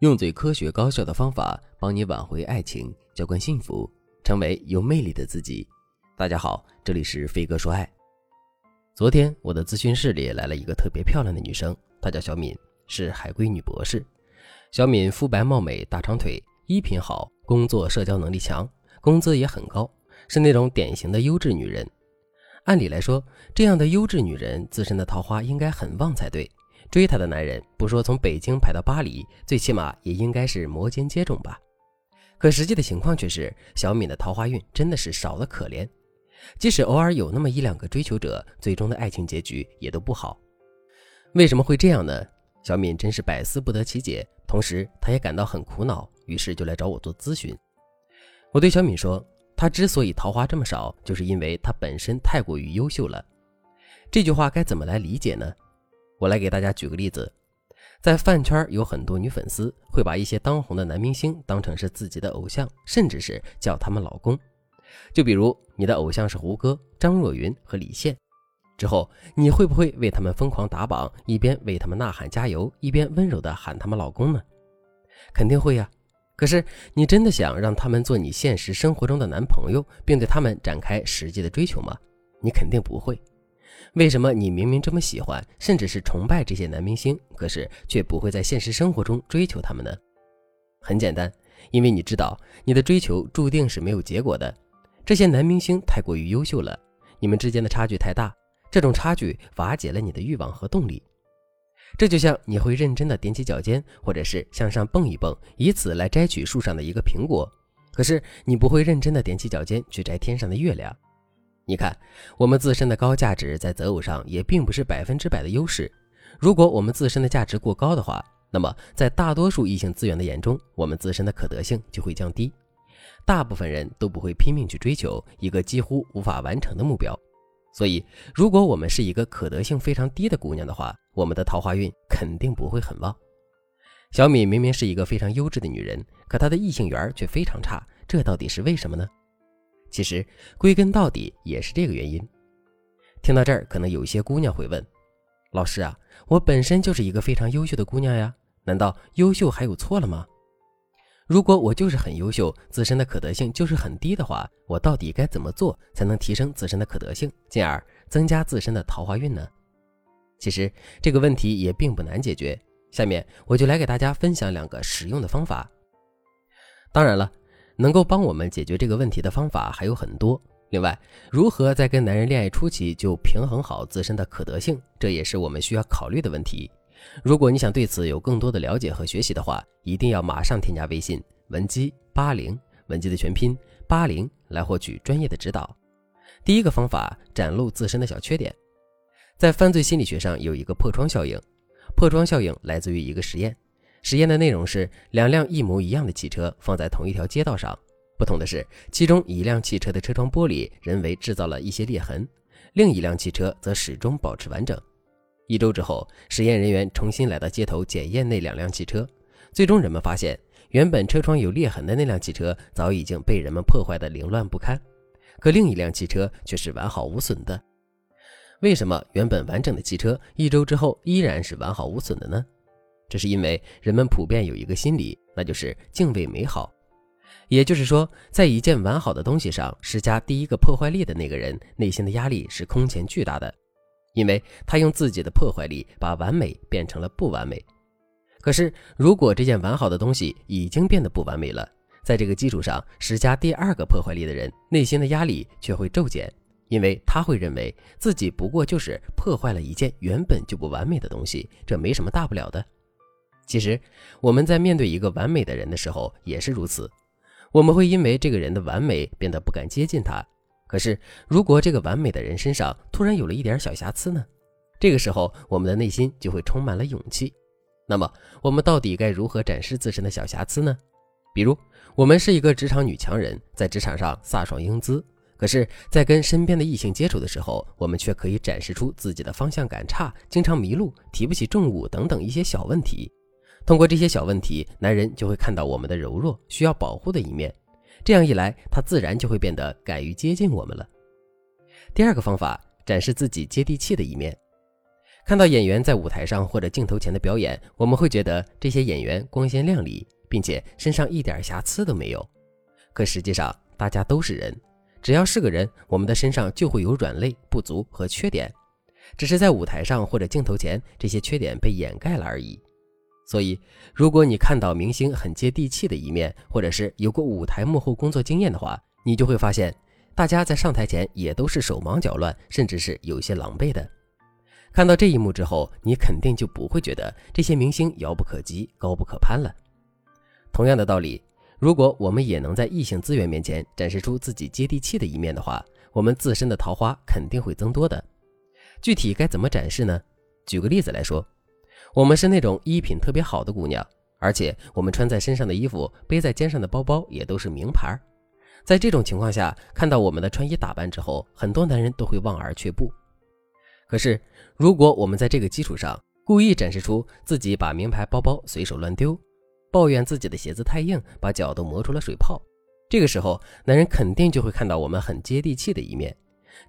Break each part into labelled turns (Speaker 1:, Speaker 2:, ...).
Speaker 1: 用最科学高效的方法帮你挽回爱情，浇灌幸福，成为有魅力的自己。大家好，这里是飞哥说爱。昨天我的咨询室里来了一个特别漂亮的女生，她叫小敏，是海归女博士。小敏肤白貌美，大长腿，衣品好，工作社交能力强，工资也很高，是那种典型的优质女人。按理来说，这样的优质女人自身的桃花应该很旺才对。追她的男人，不说从北京排到巴黎，最起码也应该是摩肩接踵吧。可实际的情况却是，小敏的桃花运真的是少得可怜。即使偶尔有那么一两个追求者，最终的爱情结局也都不好。为什么会这样呢？小敏真是百思不得其解，同时她也感到很苦恼，于是就来找我做咨询。我对小敏说，她之所以桃花这么少，就是因为她本身太过于优秀了。这句话该怎么来理解呢？我来给大家举个例子，在饭圈有很多女粉丝会把一些当红的男明星当成是自己的偶像，甚至是叫他们老公。就比如你的偶像是胡歌、张若昀和李现，之后你会不会为他们疯狂打榜，一边为他们呐喊加油，一边温柔的喊他们老公呢？肯定会呀。可是你真的想让他们做你现实生活中的男朋友，并对他们展开实际的追求吗？你肯定不会。为什么你明明这么喜欢，甚至是崇拜这些男明星，可是却不会在现实生活中追求他们呢？很简单，因为你知道你的追求注定是没有结果的。这些男明星太过于优秀了，你们之间的差距太大，这种差距瓦解了你的欲望和动力。这就像你会认真的踮起脚尖，或者是向上蹦一蹦，以此来摘取树上的一个苹果，可是你不会认真的踮起脚尖去摘天上的月亮。你看，我们自身的高价值在择偶上也并不是百分之百的优势。如果我们自身的价值过高的话，那么在大多数异性资源的眼中，我们自身的可得性就会降低。大部分人都不会拼命去追求一个几乎无法完成的目标。所以，如果我们是一个可得性非常低的姑娘的话，我们的桃花运肯定不会很旺。小米明明是一个非常优质的女人，可她的异性缘却非常差，这到底是为什么呢？其实归根到底也是这个原因。听到这儿，可能有些姑娘会问：“老师啊，我本身就是一个非常优秀的姑娘呀，难道优秀还有错了吗？如果我就是很优秀，自身的可得性就是很低的话，我到底该怎么做才能提升自身的可得性，进而增加自身的桃花运呢？”其实这个问题也并不难解决。下面我就来给大家分享两个实用的方法。当然了。能够帮我们解决这个问题的方法还有很多。另外，如何在跟男人恋爱初期就平衡好自身的可得性，这也是我们需要考虑的问题。如果你想对此有更多的了解和学习的话，一定要马上添加微信文姬八零，文姬的全拼八零，来获取专业的指导。第一个方法，展露自身的小缺点。在犯罪心理学上有一个破窗效应，破窗效应来自于一个实验。实验的内容是两辆一模一样的汽车放在同一条街道上，不同的是，其中一辆汽车的车窗玻璃人为制造了一些裂痕，另一辆汽车则始终保持完整。一周之后，实验人员重新来到街头检验那两辆汽车，最终人们发现，原本车窗有裂痕的那辆汽车早已经被人们破坏的凌乱不堪，可另一辆汽车却是完好无损的。为什么原本完整的汽车一周之后依然是完好无损的呢？这是因为人们普遍有一个心理，那就是敬畏美好。也就是说，在一件完好的东西上施加第一个破坏力的那个人，内心的压力是空前巨大的，因为他用自己的破坏力把完美变成了不完美。可是，如果这件完好的东西已经变得不完美了，在这个基础上施加第二个破坏力的人，内心的压力却会骤减，因为他会认为自己不过就是破坏了一件原本就不完美的东西，这没什么大不了的。其实，我们在面对一个完美的人的时候也是如此，我们会因为这个人的完美变得不敢接近他。可是，如果这个完美的人身上突然有了一点小瑕疵呢？这个时候，我们的内心就会充满了勇气。那么，我们到底该如何展示自身的小瑕疵呢？比如，我们是一个职场女强人，在职场上飒爽英姿，可是，在跟身边的异性接触的时候，我们却可以展示出自己的方向感差、经常迷路、提不起重物等等一些小问题。通过这些小问题，男人就会看到我们的柔弱，需要保护的一面。这样一来，他自然就会变得敢于接近我们了。第二个方法，展示自己接地气的一面。看到演员在舞台上或者镜头前的表演，我们会觉得这些演员光鲜亮丽，并且身上一点瑕疵都没有。可实际上，大家都是人，只要是个人，我们的身上就会有软肋、不足和缺点，只是在舞台上或者镜头前，这些缺点被掩盖了而已。所以，如果你看到明星很接地气的一面，或者是有过舞台幕后工作经验的话，你就会发现，大家在上台前也都是手忙脚乱，甚至是有些狼狈的。看到这一幕之后，你肯定就不会觉得这些明星遥不可及、高不可攀了。同样的道理，如果我们也能在异性资源面前展示出自己接地气的一面的话，我们自身的桃花肯定会增多的。具体该怎么展示呢？举个例子来说。我们是那种衣品特别好的姑娘，而且我们穿在身上的衣服、背在肩上的包包也都是名牌。在这种情况下，看到我们的穿衣打扮之后，很多男人都会望而却步。可是，如果我们在这个基础上故意展示出自己把名牌包包随手乱丢，抱怨自己的鞋子太硬，把脚都磨出了水泡，这个时候，男人肯定就会看到我们很接地气的一面。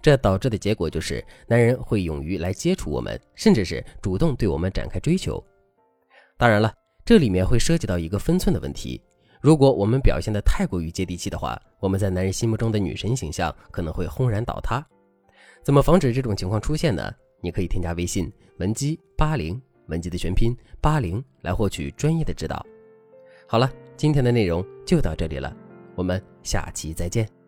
Speaker 1: 这导致的结果就是，男人会勇于来接触我们，甚至是主动对我们展开追求。当然了，这里面会涉及到一个分寸的问题。如果我们表现的太过于接地气的话，我们在男人心目中的女神形象可能会轰然倒塌。怎么防止这种情况出现呢？你可以添加微信文姬八零，文姬的全拼八零，来获取专业的指导。好了，今天的内容就到这里了，我们下期再见。